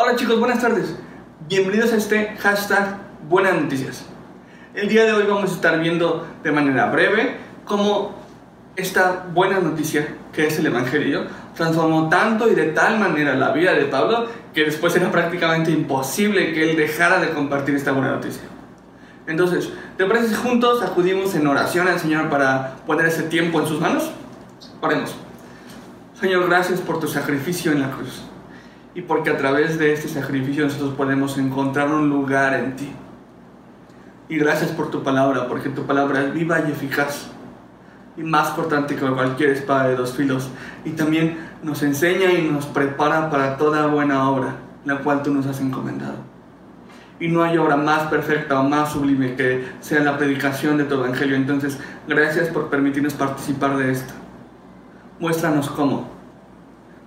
Hola chicos, buenas tardes. Bienvenidos a este hashtag Buenas Noticias. El día de hoy vamos a estar viendo de manera breve cómo esta buena noticia, que es el Evangelio, transformó tanto y de tal manera la vida de Pablo que después era prácticamente imposible que él dejara de compartir esta buena noticia. Entonces, ¿te parece juntos acudimos en oración al Señor para poner ese tiempo en sus manos? Oremos. Señor, gracias por tu sacrificio en la cruz y porque a través de este sacrificio nosotros podemos encontrar un lugar en ti. Y gracias por tu palabra, porque tu palabra es viva y eficaz y más cortante que cualquier espada de dos filos. Y también nos enseña y nos prepara para toda buena obra, la cual tú nos has encomendado. Y no hay obra más perfecta o más sublime que sea la predicación de tu evangelio. Entonces, gracias por permitirnos participar de esto. Muéstranos cómo.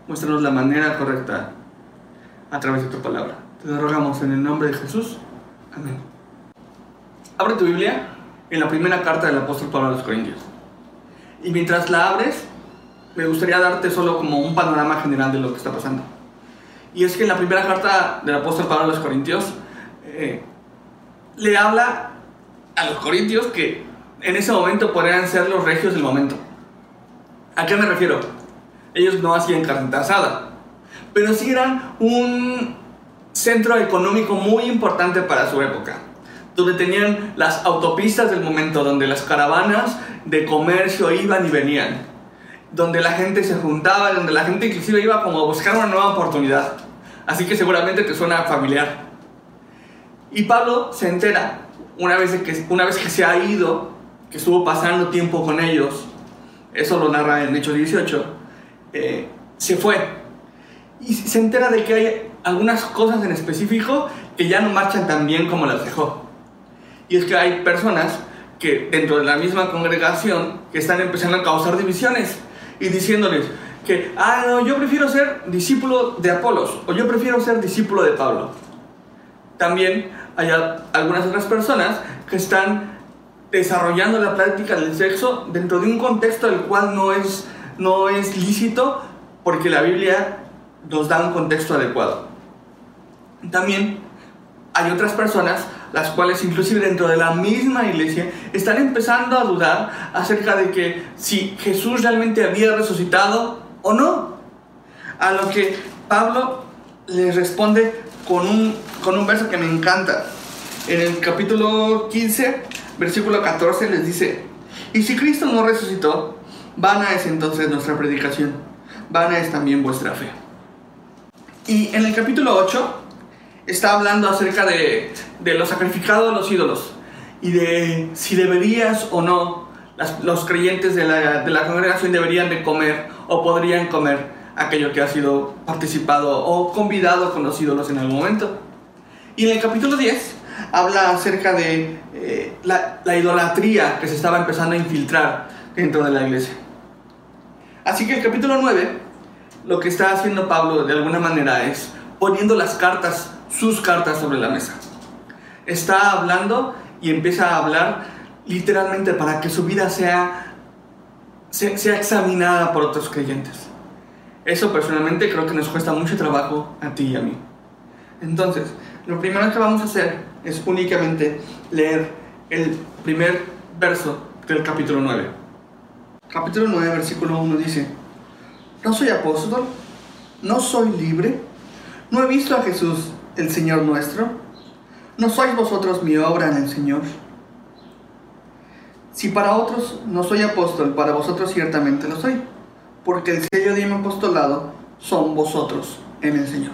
Muéstranos la manera correcta a través de tu palabra. Te lo rogamos en el nombre de Jesús. Amén. Abre tu Biblia en la primera carta del apóstol Pablo a los Corintios. Y mientras la abres, me gustaría darte solo como un panorama general de lo que está pasando. Y es que en la primera carta del apóstol Pablo a los Corintios, eh, le habla a los corintios que en ese momento podrían ser los regios del momento. ¿A qué me refiero? Ellos no hacían carne asada, pero sí eran un centro económico muy importante para su época, donde tenían las autopistas del momento, donde las caravanas de comercio iban y venían, donde la gente se juntaba, donde la gente inclusive iba como a buscar una nueva oportunidad. Así que seguramente te suena familiar. Y Pablo se entera, una vez, que, una vez que se ha ido, que estuvo pasando tiempo con ellos, eso lo narra en Hechos 18, eh, se fue y se entera de que hay algunas cosas en específico que ya no marchan tan bien como las dejó. Y es que hay personas que dentro de la misma congregación que están empezando a causar divisiones y diciéndoles que, ah, no, yo prefiero ser discípulo de Apolos o yo prefiero ser discípulo de Pablo. También hay algunas otras personas que están desarrollando la práctica del sexo dentro de un contexto del cual no es, no es lícito porque la Biblia nos da un contexto adecuado. También hay otras personas, las cuales inclusive dentro de la misma iglesia están empezando a dudar acerca de que si Jesús realmente había resucitado o no. A lo que Pablo les responde con un, con un verso que me encanta. En el capítulo 15, versículo 14 les dice, y si Cristo no resucitó, vana es entonces nuestra predicación, vana es también vuestra fe. Y en el capítulo 8 está hablando acerca de, de lo sacrificado de los ídolos y de si deberías o no los creyentes de la, de la congregación deberían de comer o podrían comer aquello que ha sido participado o convidado con los ídolos en algún momento. Y en el capítulo 10 habla acerca de eh, la, la, idolatría que se estaba empezando a infiltrar dentro de la iglesia. Así que el capítulo 9 lo que está haciendo Pablo de alguna manera es poniendo las cartas, sus cartas sobre la mesa. Está hablando y empieza a hablar literalmente para que su vida sea, sea, examinada por otros creyentes. Eso personalmente creo que nos cuesta mucho trabajo a ti y a mí. Entonces, lo primero que vamos a hacer es únicamente leer el primer verso del capítulo 9. Capítulo 9, versículo 1 dice, ¿No soy apóstol? ¿No soy libre? ¿No he visto a Jesús, el Señor nuestro? ¿No sois vosotros mi obra en el Señor? Si para otros no soy apóstol, para vosotros ciertamente lo soy, porque el sello de mi apostolado son vosotros en el Señor.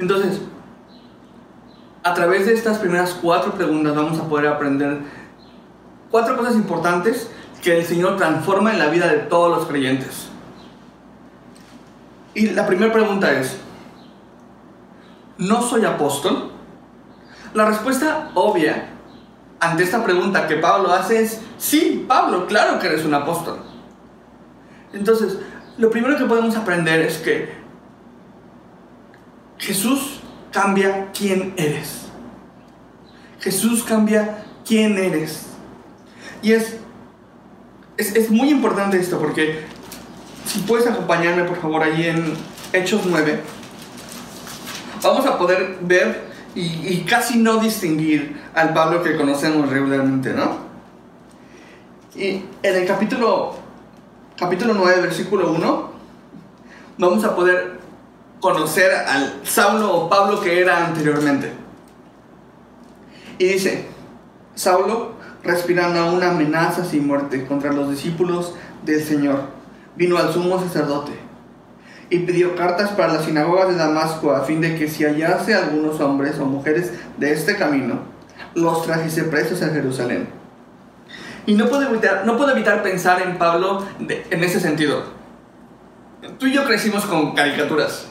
Entonces, a través de estas primeras cuatro preguntas vamos a poder aprender cuatro cosas importantes que el Señor transforma en la vida de todos los creyentes. Y la primera pregunta es, ¿no soy apóstol? La respuesta obvia ante esta pregunta que Pablo hace es, sí, Pablo, claro que eres un apóstol. Entonces, lo primero que podemos aprender es que Jesús cambia quién eres. Jesús cambia quién eres. Y es, es, es muy importante esto porque si puedes acompañarme por favor allí en Hechos 9. vamos a poder ver y, casi no distinguir al Pablo que conocemos regularmente, ¿no? Y en el capítulo, capítulo 9, versículo 1, vamos a poder conocer al Saulo o Pablo que era anteriormente. Y dice, Saulo, respirando aún amenazas y muerte contra los discípulos del Señor, vino al sumo sacerdote y pidió cartas para las sinagogas de Damasco a fin de que si hallase algunos hombres o mujeres de este camino, los trajese presos a Jerusalén. Y no puedo evitar, no puedo evitar pensar en Pablo en ese sentido. Tú y yo crecimos con caricaturas.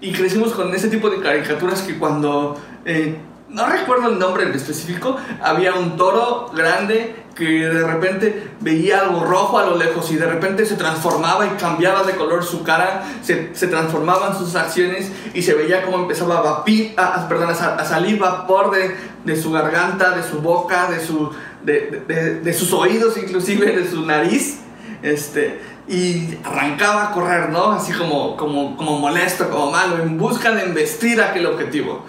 Y crecimos con ese tipo de caricaturas que cuando eh, no recuerdo el nombre en específico, había un toro grande que de repente veía algo rojo a lo lejos y de repente se transformaba y cambiaba de color su cara, se, se transformaban sus acciones y se veía como empezaba a, vapir, a, perdón, a, salir vapor de, de, su garganta, de su boca, de, su, de, de, de, sus oídos inclusive, de su nariz. Este, y arrancaba a correr, ¿no? Así como, como, como molesto, como malo, en busca de embestir aquel objetivo.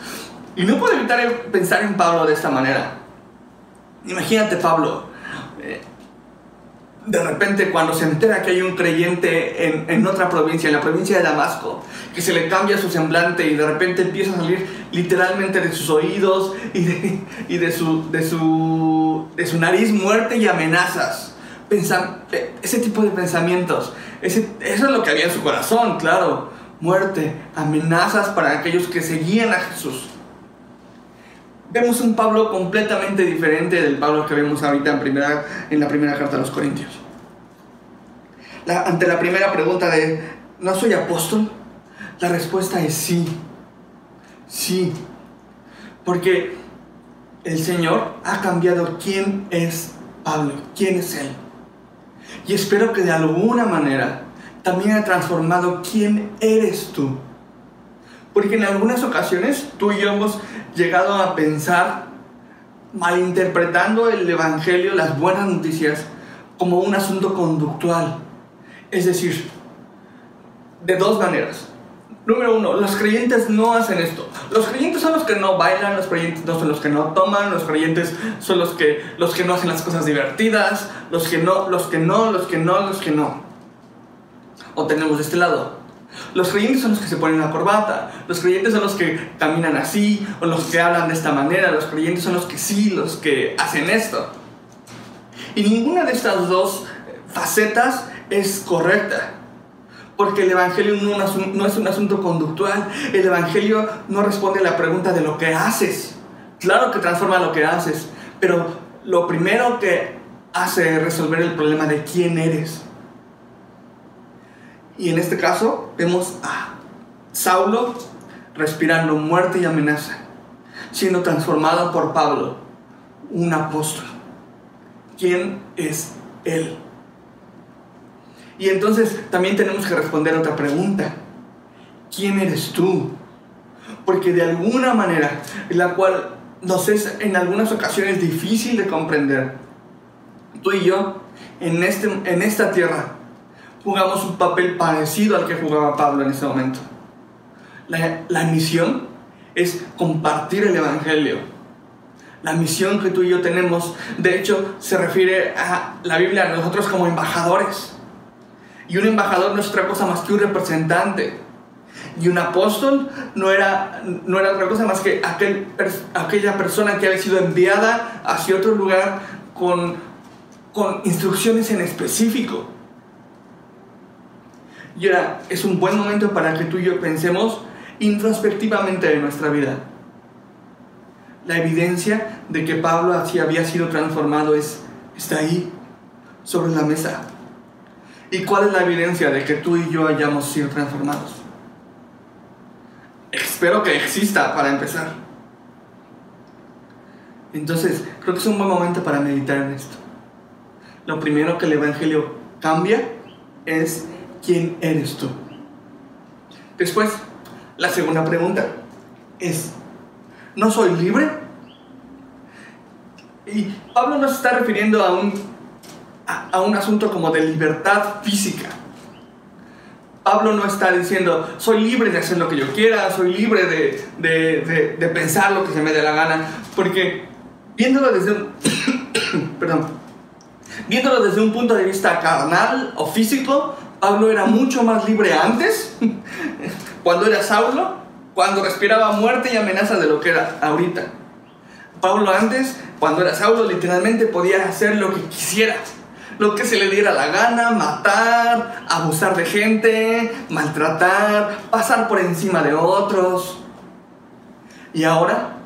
Y no puedo evitar pensar en Pablo de esta manera. Imagínate Pablo, eh, de repente cuando se entera que hay un creyente en, en, otra provincia, en la provincia de Damasco, que se le cambia su semblante y de repente empieza a salir literalmente de sus oídos y de, y de, su, de, su, de su nariz muerte y amenazas. Pensar, ese tipo de pensamientos, ese, eso es lo que había en su corazón, claro. Muerte, amenazas para aquellos que seguían a Jesús vemos un Pablo completamente diferente del Pablo que vemos ahorita en, primera, en la primera carta a los Corintios. ante la primera pregunta de, ¿no soy apóstol? La respuesta es sí. Sí. Porque el Señor ha cambiado quién es Pablo, quién es Él. Y espero que de alguna manera también ha transformado quién eres tú. Porque en algunas ocasiones tú y yo hemos llegado a pensar, malinterpretando el Evangelio, las buenas noticias, como un asunto conductual. Es decir, de dos maneras. Número uno, los creyentes no hacen esto. Los creyentes son los que no bailan, los creyentes no son los que no toman, los creyentes son los que, los que no hacen las cosas divertidas, los que no, los que no, los que no, los que no. O tenemos este lado, los creyentes son los que se ponen la corbata, los creyentes son los que caminan así, o los que hablan de esta manera, los creyentes son los que sí, los que hacen esto. Y ninguna de estas dos facetas es correcta. Porque el Evangelio no es un asunto conductual. El Evangelio no responde a la pregunta de lo que haces. Claro que transforma lo que haces. Pero lo primero que hace es resolver el problema de quién eres. Y en este caso vemos a Saulo respirando muerte y amenaza, siendo transformado por Pablo, un apóstol. ¿Quién es él? Y entonces también tenemos que responder otra pregunta. ¿Quién eres tú? Porque de alguna manera, la cual nos es en algunas ocasiones difícil de comprender, tú y yo, en, este, en esta tierra, jugamos un papel parecido al que jugaba Pablo en ese momento. La, la, misión es compartir el Evangelio. La misión que tú y yo tenemos, de hecho, se refiere a la Biblia a nosotros como embajadores. Y un embajador no es otra cosa más que un representante. Y un apóstol no era, no era otra cosa más que aquel, aquella persona que había sido enviada hacia otro lugar con, con instrucciones en específico. Y ahora es un buen momento para que tú y yo pensemos introspectivamente de nuestra vida. La evidencia de que Pablo así había sido transformado es, está ahí, sobre la mesa. ¿Y cuál es la evidencia de que tú y yo hayamos sido transformados? Espero que exista para empezar. Entonces, creo que es un buen momento para meditar en esto. Lo primero que el Evangelio cambia es ¿quién eres tú? Después, la segunda pregunta es, ¿no soy libre? Y Pablo no se está refiriendo a un, a, un asunto como de libertad física. Pablo no está diciendo, soy libre de hacer lo que yo quiera, soy libre de, de, de, pensar lo que se me dé la gana, porque viéndolo desde un, perdón, viéndolo desde un punto de vista carnal o físico, Pablo era mucho más libre antes, cuando era Saulo, cuando respiraba muerte y amenaza de lo que era ahorita. Pablo antes, cuando era Saulo, literalmente podía hacer lo que quisiera lo que se le diera la gana, matar, abusar de gente, maltratar, pasar por encima de otros. Y ahora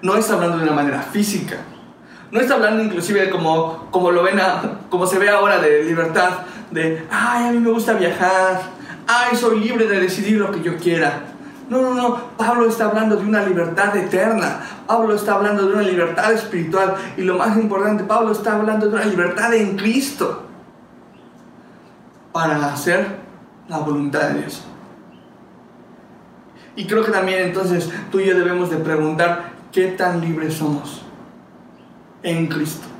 no está hablando de una manera física. No está hablando inclusive como, como lo ven como se ve ahora de libertad, de, ay, a mí me gusta viajar, ay, soy libre de decidir lo que yo quiera. No, no, no. Pablo está hablando de una libertad eterna. Pablo está hablando de una libertad espiritual. Y lo más importante, Pablo está hablando de una libertad en Cristo. Para hacer la voluntad de Dios. Y creo que también entonces tú y yo debemos de preguntar qué tan libres somos en Cristo.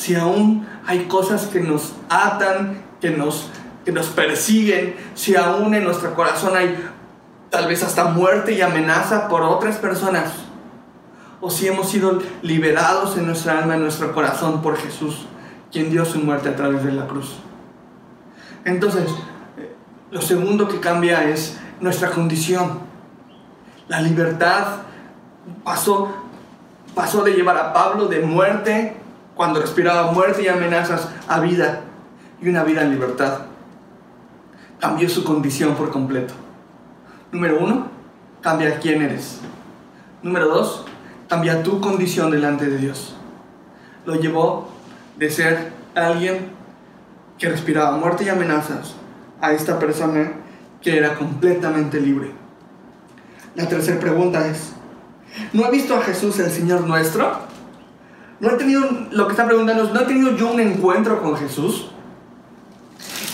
Si aún hay cosas que nos atan, que nos, que nos persiguen, si aún en nuestro corazón hay tal vez hasta muerte y amenaza por otras personas, o si hemos sido liberados en nuestra alma, en nuestro corazón por Jesús, quien dio su muerte a través de la cruz. Entonces, eh, lo segundo que cambia es nuestra condición. La libertad pasó, pasó de llevar a Pablo de muerte, cuando respiraba muerte y amenazas, a vida y una vida en libertad. Cambió su condición por completo. Número uno, cambia quién eres. Número dos, cambia tu condición delante de Dios. Lo llevó de ser alguien que respiraba muerte y amenazas a esta persona que era completamente libre. La tercera pregunta es, ¿no ha visto a Jesús el Señor nuestro? ¿No he tenido, lo que está preguntando es, ¿no he tenido yo un encuentro con Jesús?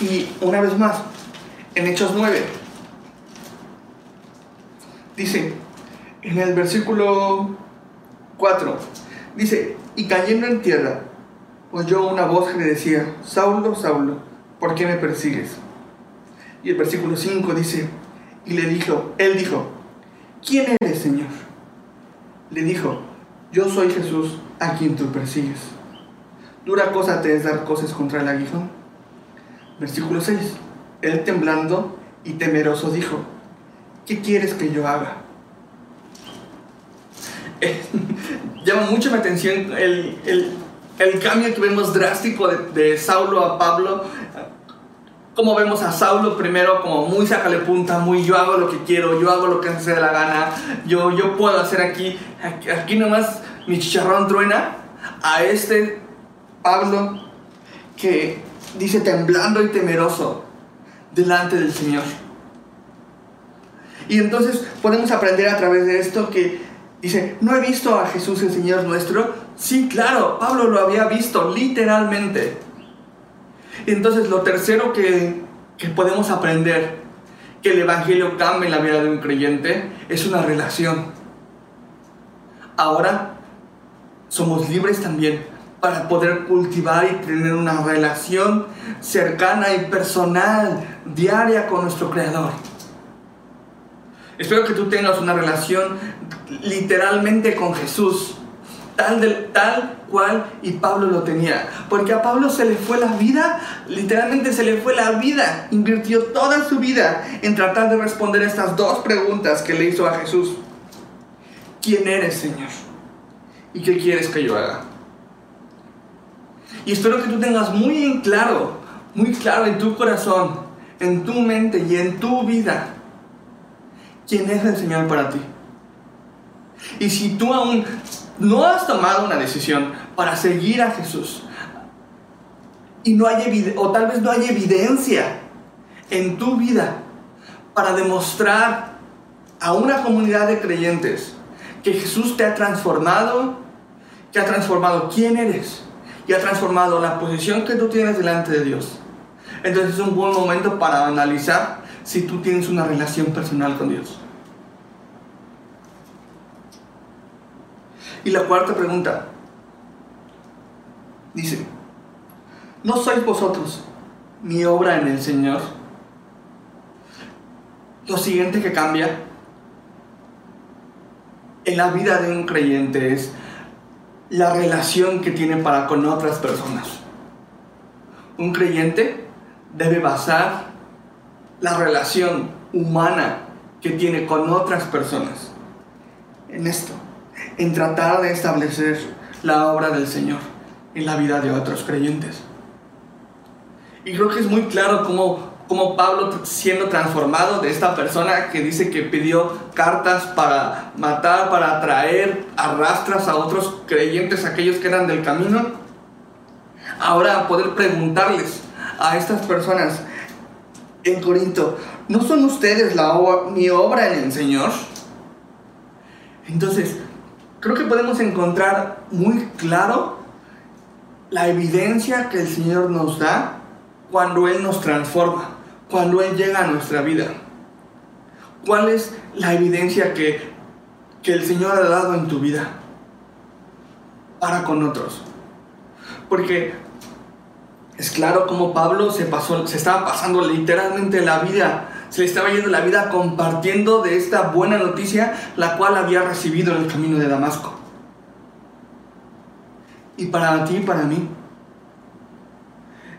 Y una vez más, en Hechos 9, Dice, en el versículo 4, dice, y cayendo en tierra, oyó una voz que le decía, Saulo, Saulo, ¿por qué me persigues? Y el versículo 5 dice, y le dijo, él dijo, ¿quién eres, Señor? Le dijo, yo soy Jesús a quien tú persigues. Dura cosa te es dar cosas contra el aguijón. Versículo 6, él temblando y temeroso dijo, ¿qué quieres que yo haga? Eh, llama mucho mi atención el, cambio que vemos drástico de, Saulo a Pablo. Como vemos a Saulo primero como muy sácale punta, muy yo hago lo que quiero, yo hago lo que se dé la gana, yo, yo puedo hacer aquí, aquí, aquí nomás mi chicharrón truena. A este Pablo que dice temblando y temeroso delante del Señor. Y entonces podemos aprender a través de esto que dice, ¿no he visto a Jesús el Señor nuestro? Sí, claro, Pablo lo había visto literalmente. Y entonces lo tercero que, que podemos aprender que el Evangelio cambie la vida de un creyente es una relación. Ahora somos libres también para poder cultivar y tener una relación cercana y personal, diaria con nuestro Creador. Espero que tú tengas una relación literalmente con Jesús, tal, tal cual y Pablo lo tenía. Porque a Pablo se le fue la vida, literalmente se le fue la vida. Invirtió toda su vida en tratar de responder estas dos preguntas que le hizo a Jesús. ¿Quién eres, Señor? ¿Y qué quieres que yo haga? Y espero que tú tengas muy claro, muy claro en tu corazón, en tu mente y en tu vida quién es el Señor para ti. Y si tú aún no has tomado una decisión para seguir a Jesús, y no hay o tal vez no hay evidencia en tu vida para demostrar a una comunidad de creyentes que Jesús te ha transformado, que ha transformado quién eres y ha transformado la posición que tú tienes delante de Dios. Entonces es un buen momento para analizar si tú tienes una relación personal con Dios. Y la cuarta pregunta dice, ¿no sois vosotros mi obra en el Señor? lo siguiente que cambia en la vida de un creyente es la relación que tiene para con otras personas. Un creyente debe basar la relación humana que tiene con otras personas en esto, en tratar de establecer la obra del Señor en la vida de otros creyentes. Y creo que es muy claro cómo, cómo Pablo siendo transformado de esta persona que dice que pidió cartas para matar, para atraer arrastras a otros creyentes, aquellos que eran del camino, ahora poder preguntarles a estas personas en Corinto, ¿no son ustedes la mi obra en el Señor? Entonces, creo que podemos encontrar muy claro la evidencia que el Señor nos da cuando Él nos transforma, cuando Él llega a nuestra vida. ¿Cuál es la evidencia que, que el Señor ha dado en tu vida para con otros? Porque es claro como Pablo se pasó, se estaba pasando literalmente la vida, se le estaba yendo la vida compartiendo de esta buena noticia, la cual había recibido en el camino de Damasco. Y para ti y para mí,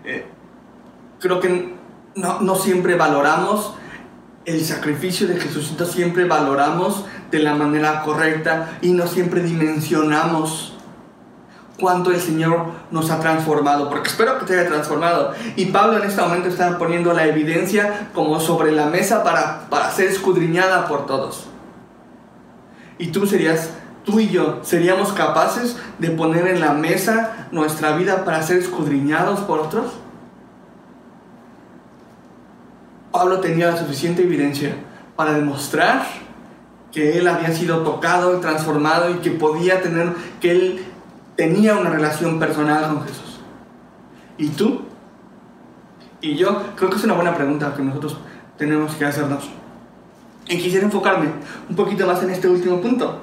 eh, creo que no, no siempre valoramos el sacrificio de Jesús, no siempre valoramos de la manera correcta y no siempre dimensionamos cuánto el Señor nos ha transformado, porque espero que te haya transformado. Y Pablo en este momento está poniendo la evidencia como sobre la mesa para, para ser escudriñada por todos. Y tú serías, tú y yo, seríamos capaces de poner en la mesa nuestra vida para ser escudriñados por otros. Pablo tenía la suficiente evidencia para demostrar que él había sido tocado y transformado y que podía tener, que él tenía una relación personal con Jesús. ¿Y tú? Y yo creo que es una buena pregunta que nosotros tenemos que hacernos. Y quisiera enfocarme un poquito más en este último punto.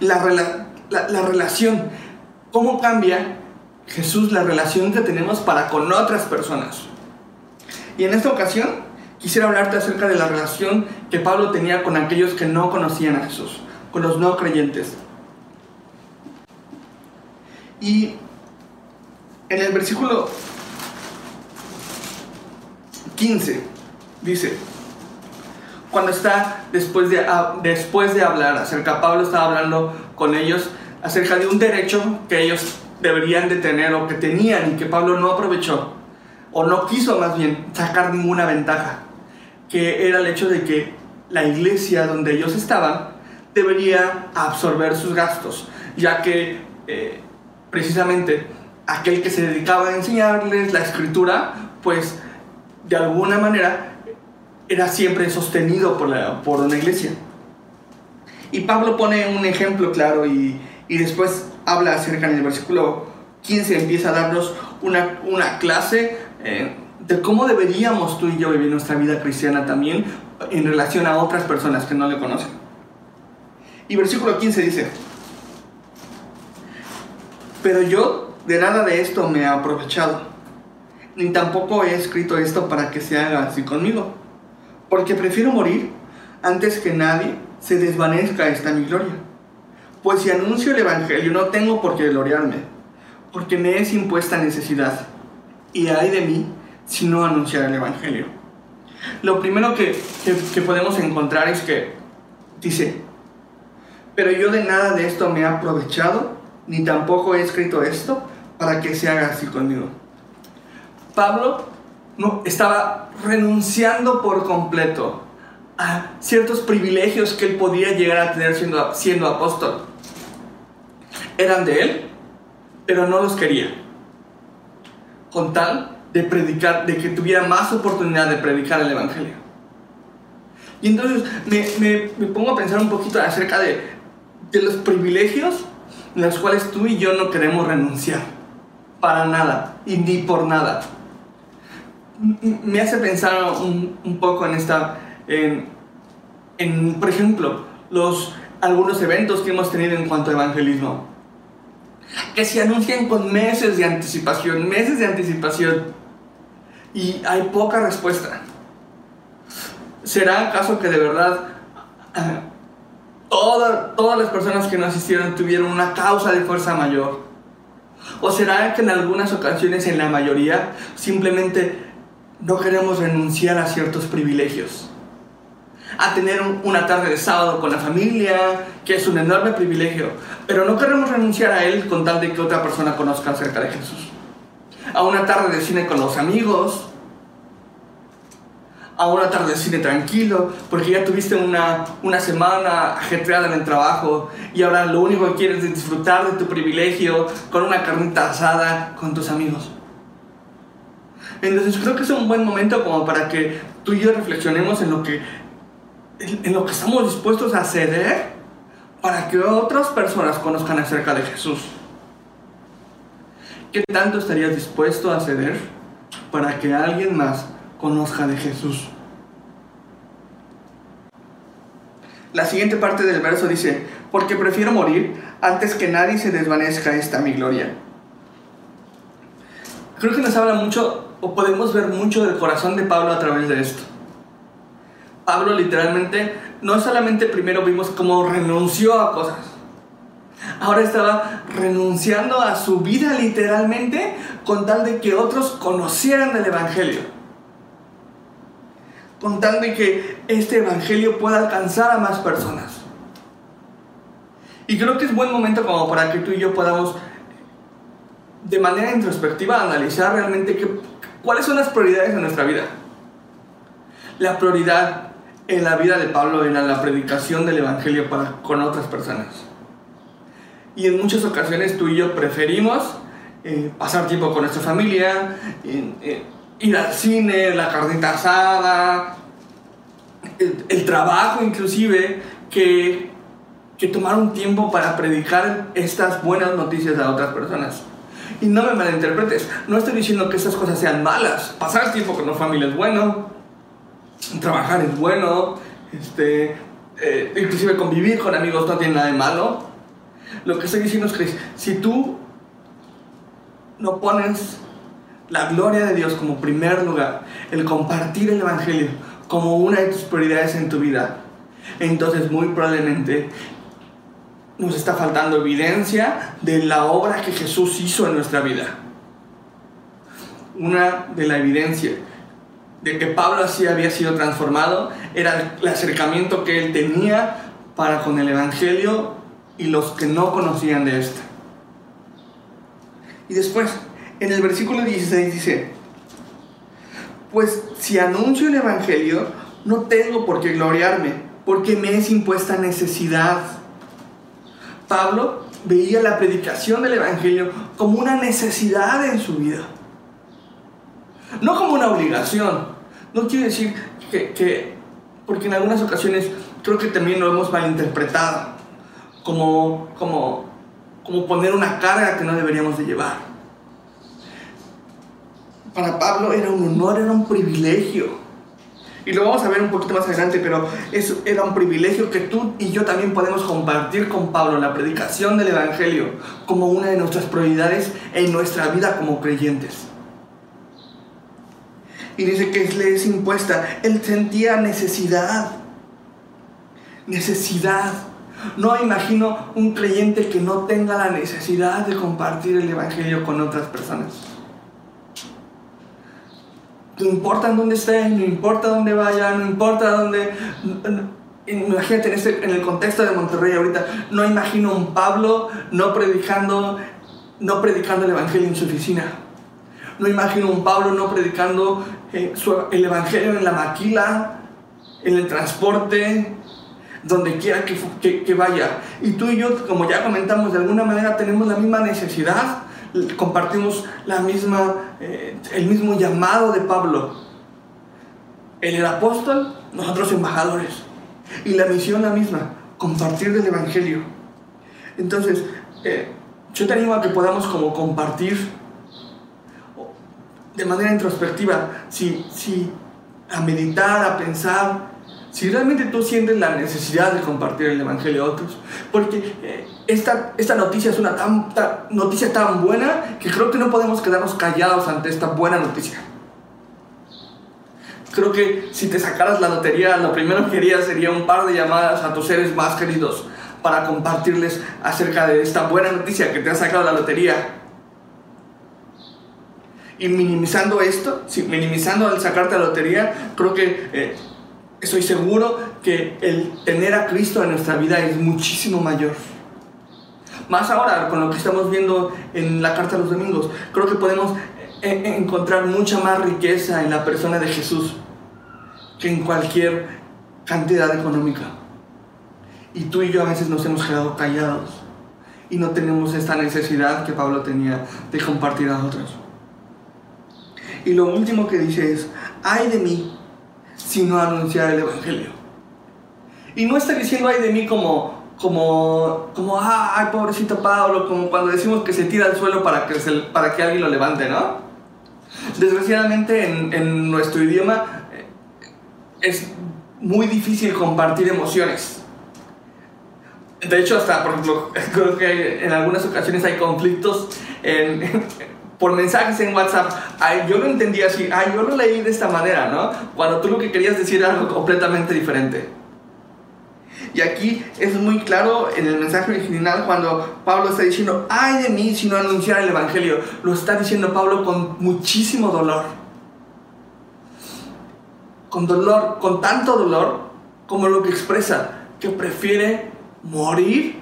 La, la, relación. ¿Cómo cambia Jesús la relación que tenemos para con otras personas? Y en esta ocasión quisiera hablarte acerca de la relación que Pablo tenía con aquellos que no conocían a Jesús, con los no creyentes. Y en el versículo 15 dice, cuando está después de, después de hablar acerca, Pablo estaba hablando con ellos acerca de un derecho que ellos deberían de tener o que tenían y que Pablo no aprovechó o no quiso más bien sacar ninguna ventaja, que era el hecho de que la iglesia donde ellos estaban debería absorber sus gastos, ya que eh, precisamente aquel que se dedicaba a enseñarles la escritura, pues de alguna manera era siempre sostenido por, la, por una iglesia. Y Pablo pone un ejemplo claro y, y después habla acerca en el versículo 15, empieza a darnos una, una clase eh, de cómo deberíamos tú y yo vivir nuestra vida cristiana también en relación a otras personas que no le conocen. Y versículo 15 dice, pero yo de nada de esto me he aprovechado, ni tampoco he escrito esto para que se haga así conmigo, porque prefiero morir antes que nadie se desvanezca esta mi gloria. Pues si anuncio el Evangelio no tengo por qué gloriarme, porque me es impuesta necesidad, y hay de mí si no anunciar el Evangelio. Lo primero que, que, que podemos encontrar es que dice, pero yo de nada de esto me he aprovechado, ni tampoco he escrito esto para que se haga así conmigo. Pablo no, estaba renunciando por completo a ciertos privilegios que él podía llegar a tener siendo, siendo apóstol. Eran de él, pero no los quería. Con tal de predicar, de que tuviera más oportunidad de predicar el Evangelio. Y entonces me, me pongo a pensar un poquito acerca de, de los privilegios las cuales tú y yo no queremos renunciar, para nada, y ni por nada. Me hace pensar un, poco en esta, en, en, por ejemplo, los, algunos eventos que hemos tenido en cuanto a evangelismo, que se anuncian con meses de anticipación, meses de anticipación, y hay poca respuesta. ¿será acaso que de verdad todas las personas que no asistieron tuvieron una causa de fuerza mayor? ¿O será que en algunas ocasiones, en la mayoría, simplemente no queremos renunciar a ciertos privilegios? A tener una tarde de sábado con la familia, que es un enorme privilegio, pero no queremos renunciar a él con tal de que otra persona conozca acerca de Jesús. A una tarde de cine con los amigos, a una tarde de cine tranquilo, porque ya tuviste una, una semana ajetreada en el trabajo y ahora lo único que quieres es disfrutar de tu privilegio con una carnita asada con tus amigos. Entonces creo que es un buen momento como para que tú y yo reflexionemos en lo que, en lo que estamos dispuestos a ceder para que otras personas conozcan acerca de Jesús. ¿Qué tanto estarías dispuesto a ceder para que alguien más conozca de Jesús. La siguiente parte del verso dice, porque prefiero morir antes que nadie se desvanezca esta mi gloria. Creo que nos habla mucho, o podemos ver mucho del corazón de Pablo a través de esto. Pablo literalmente, no solamente primero vimos cómo renunció a cosas, ahora estaba renunciando a su vida literalmente con tal de que otros conocieran del Evangelio contando y que este evangelio pueda alcanzar a más personas. Y creo que es buen momento como para que tú y yo podamos de manera introspectiva analizar realmente cuáles son las prioridades de nuestra vida. La prioridad en la vida de Pablo era la predicación del evangelio con otras personas. Y en muchas ocasiones tú y yo preferimos eh, pasar tiempo con nuestra familia, ir al cine, la carnita asada, el, trabajo inclusive, que, que tomar un tiempo para predicar estas buenas noticias a otras personas. Y no me malinterpretes, no estoy diciendo que estas cosas sean malas. Pasar tiempo con la familia es bueno, trabajar es bueno, este, eh, inclusive convivir con amigos no tiene nada de malo. Lo que estoy diciendo es que si tú no pones la gloria de Dios como primer lugar, el compartir el Evangelio como una de tus prioridades en tu vida, entonces muy probablemente nos está faltando evidencia de la obra que Jesús hizo en nuestra vida. Una de la evidencia de que Pablo así había sido transformado era el acercamiento que él tenía para con el Evangelio y los que no conocían de este. Y después, en el versículo 16 dice, pues si anuncio el Evangelio, no tengo por qué gloriarme, porque me es impuesta necesidad. Pablo veía la predicación del Evangelio como una necesidad en su vida, no como una obligación. No quiero decir que, porque en algunas ocasiones creo que también lo hemos malinterpretado, como, como, como poner una carga que no deberíamos de llevar para Pablo era un honor, era un privilegio. Y lo vamos a ver un poquito más adelante, pero eso era un privilegio que tú y yo también podemos compartir con Pablo, la predicación del Evangelio, como una de nuestras prioridades en nuestra vida como creyentes. Y dice que le es impuesta. Él sentía necesidad. Necesidad. No imagino un creyente que no tenga la necesidad de compartir el Evangelio con otras personas. No importa dónde esté, no importa dónde vaya, no importa dónde... Imagínate en, este, en el contexto de Monterrey ahorita, no imagino un Pablo no predicando, no predicando el Evangelio en su oficina. No imagino un Pablo no predicando eh, el Evangelio en la maquila, en el transporte, donde quiera que, vaya. Y tú y yo, como ya comentamos, de alguna manera tenemos la misma necesidad compartimos la misma, eh, el mismo llamado de Pablo. Él era apóstol, nosotros embajadores. Y la misión la misma, compartir del Evangelio. Entonces, eh, yo te animo a que podamos como compartir de manera introspectiva, si, si, a meditar, a pensar, si realmente tú sientes la necesidad de compartir el Evangelio a otros, porque eh, esta, esta noticia es una tan, noticia tan buena que creo que no podemos quedarnos callados ante esta buena noticia. Creo que si te sacaras la lotería, lo primero que harías sería un par de llamadas a tus seres más queridos para compartirles acerca de esta buena noticia que te ha sacado la lotería. Y minimizando esto, minimizando al sacarte la lotería, creo que eh, estoy seguro que el tener a Cristo en nuestra vida es muchísimo mayor. Más ahora, con lo que estamos viendo en la Carta de los Domingos, creo que podemos eh, eh, encontrar mucha más riqueza en la persona de Jesús que en cualquier cantidad económica. Y tú y yo a veces nos hemos quedado callados y no tenemos esta necesidad que Pablo tenía de compartir a otros. Y lo último que dice es, ay de mí si no anunciar el Evangelio. Y no está diciendo ay de mí como, como, como, ah, ay pobrecito Pablo, como cuando decimos que se tira al suelo para que, para que alguien lo levante, ¿no? Desgraciadamente en, en nuestro idioma eh, es muy difícil compartir emociones. De hecho, hasta, por ejemplo, creo que en algunas ocasiones hay conflictos en, por mensajes en WhatsApp. Yo lo entendí así, yo lo leí de esta manera, ¿no? Cuando tú lo que querías decir era algo completamente diferente. Y aquí es muy claro en el mensaje original cuando Pablo está diciendo, ay de mí si no anunciar el Evangelio. Lo está diciendo Pablo con muchísimo dolor. Con dolor, con tanto dolor como lo que expresa, que prefiere morir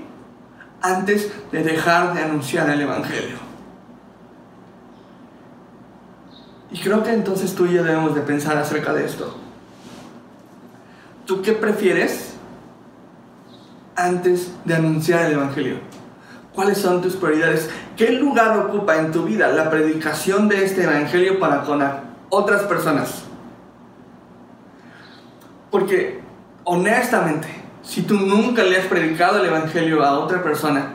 antes de dejar de anunciar el Evangelio. Y creo que entonces tú y yo debemos de pensar acerca de esto. ¿Tú qué prefieres antes de anunciar el Evangelio? ¿Cuáles son tus prioridades? ¿Qué lugar ocupa en tu vida la predicación de este Evangelio para con otras personas? Porque honestamente, si tú nunca le has predicado el Evangelio a otra persona,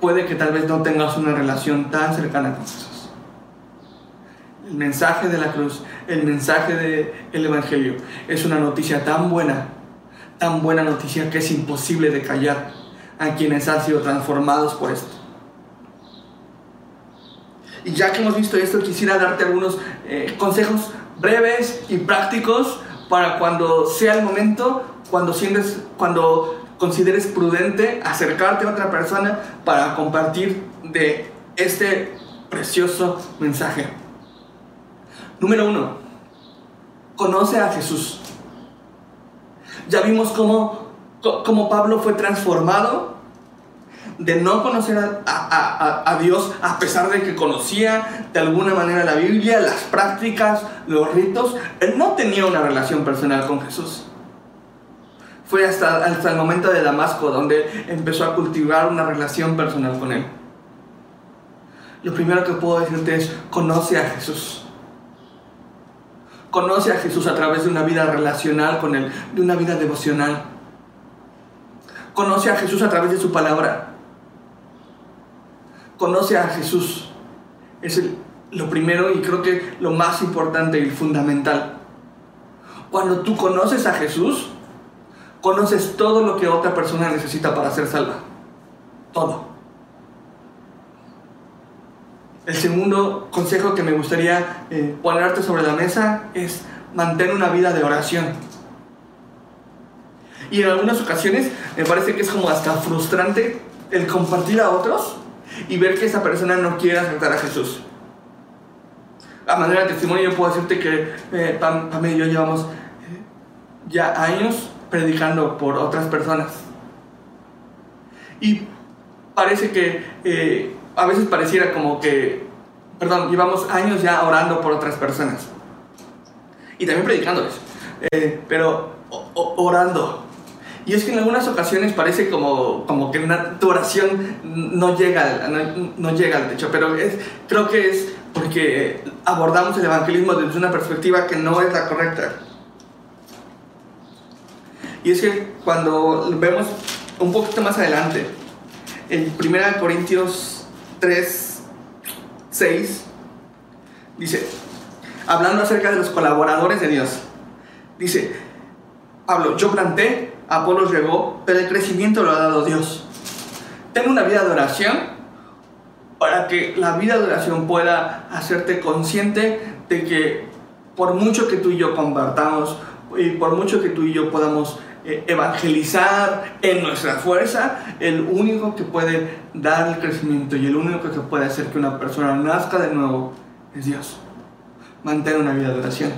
puede que tal vez no tengas una relación tan cercana con Jesús. El mensaje de la cruz, el mensaje del Evangelio es una noticia tan buena, tan buena noticia que es imposible de callar a quienes han sido transformados por esto. Y ya que hemos visto esto, quisiera darte algunos eh, consejos breves y prácticos para cuando sea el momento cuando, sientes, cuando consideres prudente acercarte a otra persona para compartir de este precioso mensaje. Número uno, conoce a Jesús. Ya vimos cómo, cómo Pablo fue transformado de no conocer a, Dios a pesar de que conocía de alguna manera la Biblia, las prácticas, los ritos. Él no tenía una relación personal con Jesús. Fue hasta, hasta el momento de Damasco donde empezó a cultivar una relación personal con Él. Lo primero que puedo decirte es, conoce a Jesús. Conoce a Jesús a través de una vida relacional con Él, de una vida devocional. Conoce a Jesús a través de su palabra. Conoce a Jesús. Es lo primero y creo que lo más importante y fundamental. Cuando tú conoces a Jesús, conoces todo lo que otra persona necesita para ser salva. Todo. El segundo consejo que me gustaría eh, ponerte sobre la mesa es mantener una vida de oración. Y en algunas ocasiones me parece que es como hasta frustrante el compartir a otros y ver que esa persona no quiere aceptar a Jesús. A manera de testimonio yo puedo decirte que eh, y yo llevamos eh, ya años predicando por otras personas. Y parece que eh, a veces pareciera como que, perdón, llevamos años ya orando por otras personas. Y también predicándoles. Eh, pero orando. Y es que en algunas ocasiones parece como, como que tu oración no llega, no, no llega al techo, pero es, creo que es porque abordamos el evangelismo desde una perspectiva que no es la correcta. Y es que cuando vemos un poquito más adelante, en 1 Corintios 3, 6, dice, hablando acerca de los colaboradores de Dios, dice, Pablo, yo planté, Apolo regó, pero el crecimiento lo ha dado Dios. Ten una vida de oración para que la vida de oración pueda hacerte consciente de que por mucho que tú y yo compartamos y por mucho que tú y yo podamos eh, evangelizar en nuestra fuerza, el único que puede dar el crecimiento y el único que puede hacer que una persona nazca de nuevo es Dios. Mantén una vida de oración.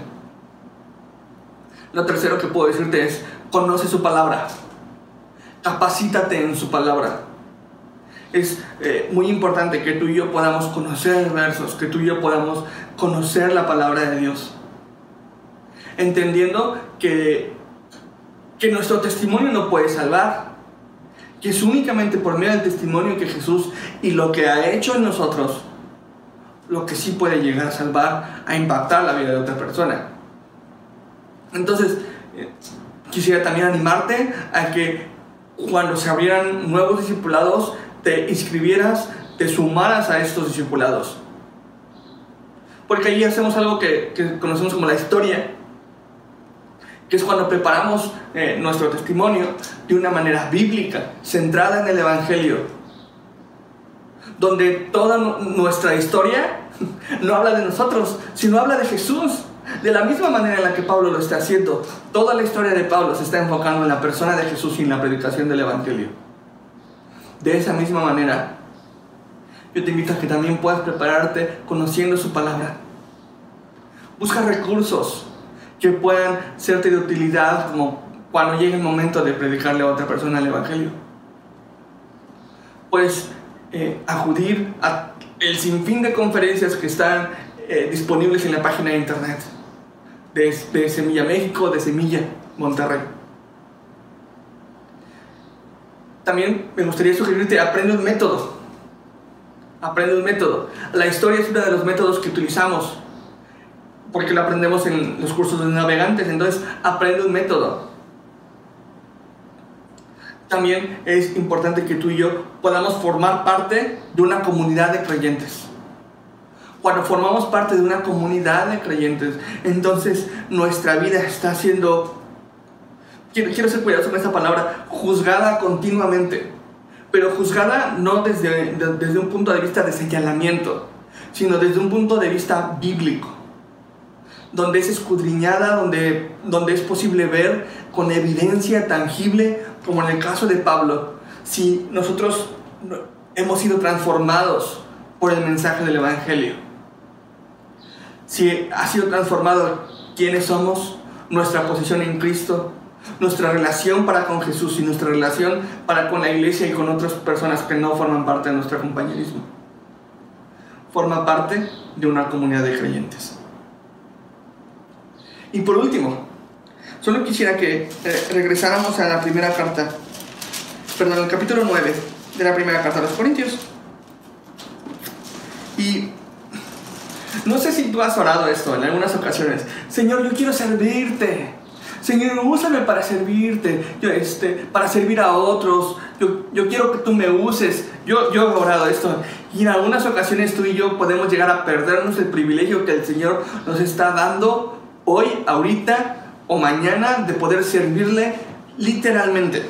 Lo tercero que puedo decirte es, conoce su palabra. Capacítate en su palabra. Es eh, muy importante que tú y yo podamos conocer versos, que tú y yo podamos conocer la palabra de Dios. Entendiendo que que nuestro testimonio no puede salvar, que es únicamente por medio del testimonio que Jesús y lo que ha hecho en nosotros, lo que sí puede llegar a salvar, a impactar la vida de otra persona. Entonces, eh, quisiera también animarte a que cuando se abrieran nuevos discipulados, te inscribieras, te sumaras a estos discipulados. Porque ahí hacemos algo que, que conocemos como la historia, que es cuando preparamos eh, nuestro testimonio de una manera bíblica, centrada en el Evangelio, donde toda nuestra historia no habla de nosotros, sino habla de Jesús. De la misma manera en la que Pablo lo está haciendo, toda la historia de Pablo se está enfocando en la persona de Jesús y en la predicación del Evangelio. De esa misma manera, yo te invito a que también puedas prepararte conociendo su palabra. Busca recursos, que puedan serte de utilidad como cuando llegue el momento de predicarle a otra persona el Evangelio. Puedes eh, acudir a el sinfín de conferencias que están eh, disponibles en la página de internet de, de Semilla México, de Semilla Monterrey. También me gustaría sugerirte, aprende un método. Aprende un método. La historia es uno de los métodos que utilizamos porque lo aprendemos en los cursos de navegantes, entonces aprende un método. También es importante que tú y yo podamos formar parte de una comunidad de creyentes. Cuando formamos parte de una comunidad de creyentes, entonces nuestra vida está siendo, quiero, quiero ser cuidadoso con esta palabra, juzgada continuamente. Pero juzgada no desde, desde un punto de vista de señalamiento, sino desde un punto de vista bíblico donde es escudriñada, donde, donde es posible ver con evidencia tangible, como en el caso de Pablo, si nosotros hemos sido transformados por el mensaje del Evangelio. Si ha sido transformado quiénes somos, nuestra posición en Cristo, nuestra relación para con Jesús y nuestra relación para con la iglesia y con otras personas que no forman parte de nuestro compañerismo. Forma parte de una comunidad de creyentes. Y por último, solo quisiera que eh, regresáramos a la primera carta, perdón, el capítulo 9 de la primera carta a los Corintios. Y no sé si tú has orado esto en algunas ocasiones. Señor, yo quiero servirte. Señor, úsame para servirte, yo, este, para servir a otros. Yo, yo, quiero que tú me uses. Yo, yo he orado esto. Y en algunas ocasiones tú y yo podemos llegar a perdernos el privilegio que el Señor nos está dando hoy, ahorita o mañana de poder servirle literalmente.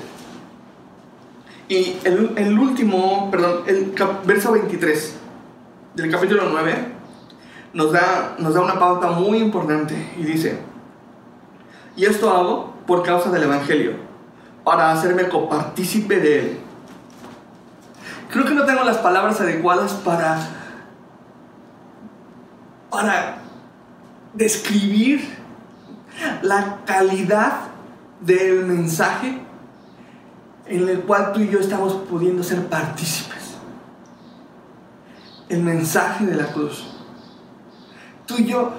Y el, último, perdón, el verso 23 del capítulo 9 nos da, nos da una pauta muy importante y dice, y esto hago por causa del Evangelio, para hacerme copartícipe de él. Creo que no tengo las palabras adecuadas para, para describir la calidad del mensaje en el cual tú y yo estamos pudiendo ser partícipes. El mensaje de la cruz. Tú y yo,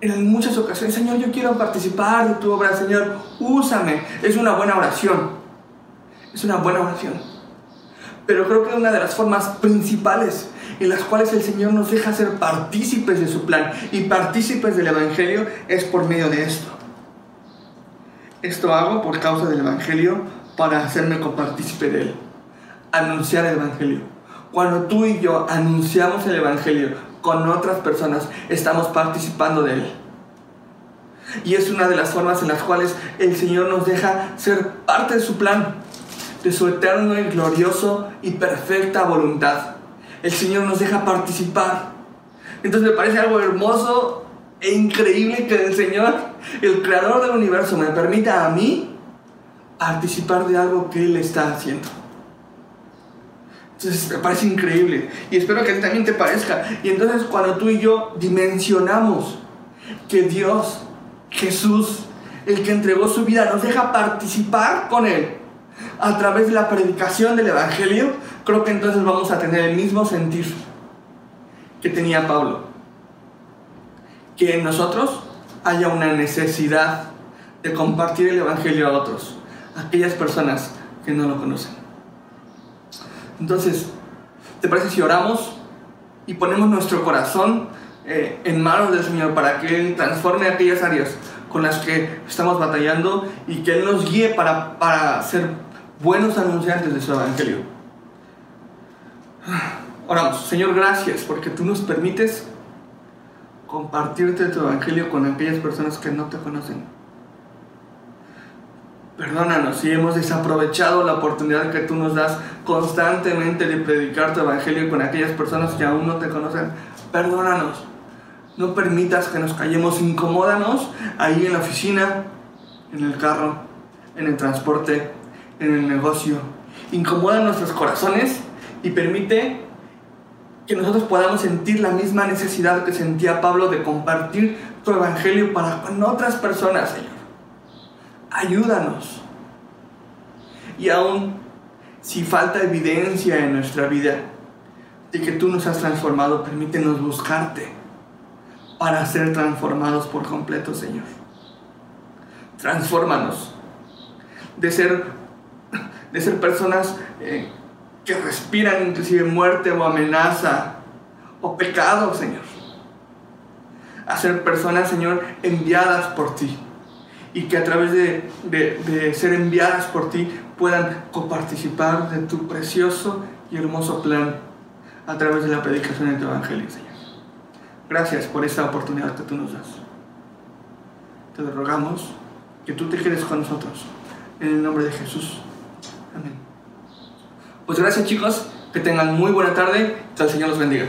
en muchas ocasiones, Señor, yo quiero participar de tu obra, Señor, úsame. Es una buena oración. Es una buena oración. Pero creo que una de las formas principales en las cuales el Señor nos deja ser partícipes de su plan y partícipes del Evangelio es por medio de esto. Esto hago por causa del Evangelio para hacerme copartícipe de él. Anunciar el Evangelio. Cuando tú y yo anunciamos el Evangelio con otras personas, estamos participando de él. Y es una de las formas en las cuales el Señor nos deja ser parte de su plan, de su eterno y glorioso y perfecta voluntad el Señor nos deja participar. Entonces me parece algo hermoso e increíble que el Señor, el creador del universo, me permita a mí participar de algo que Él está haciendo. Entonces me parece increíble y espero que a ti también te parezca. Y entonces cuando tú y yo dimensionamos que Dios, Jesús, el que entregó su vida, nos deja participar con Él a través de la predicación del Evangelio, creo que entonces vamos a tener el mismo sentir que tenía Pablo. Que en nosotros haya una necesidad de compartir el Evangelio a otros, a aquellas personas que no lo conocen. Entonces, ¿te parece si oramos y ponemos nuestro corazón eh, en manos del Señor para que Él transforme aquellas áreas con las que estamos batallando y que Él nos guíe para, para ser buenos anunciantes de su Evangelio? Oramos, Señor, gracias porque tú nos permites compartirte tu Evangelio con aquellas personas que no te conocen. Perdónanos si hemos desaprovechado la oportunidad que tú nos das constantemente de predicar tu evangelio con aquellas personas que aún no te conocen. Perdónanos. No permitas que nos callemos. Incomódanos ahí en la oficina, en el carro, en el transporte, en el negocio. Incomoda nuestros corazones y permite que nosotros podamos sentir la misma necesidad que sentía Pablo de compartir tu evangelio para con otras personas, Señor ayúdanos. Y aún si falta evidencia en nuestra vida de que tú nos has transformado, permítenos buscarte para ser transformados por completo, Señor. Transfórmanos de ser, de ser personas eh, que respiran inclusive muerte o amenaza o pecado, Señor. A ser personas, Señor, enviadas por ti y que a través de, de, ser enviadas por ti puedan coparticipar de tu precioso y hermoso plan a través de la predicación de tu evangelio, Señor. Gracias por esta oportunidad que tú nos das. Te rogamos que tú te quedes con nosotros. En el nombre de Jesús. Amén. Pues gracias chicos, que tengan muy buena tarde. Que el Señor los bendiga.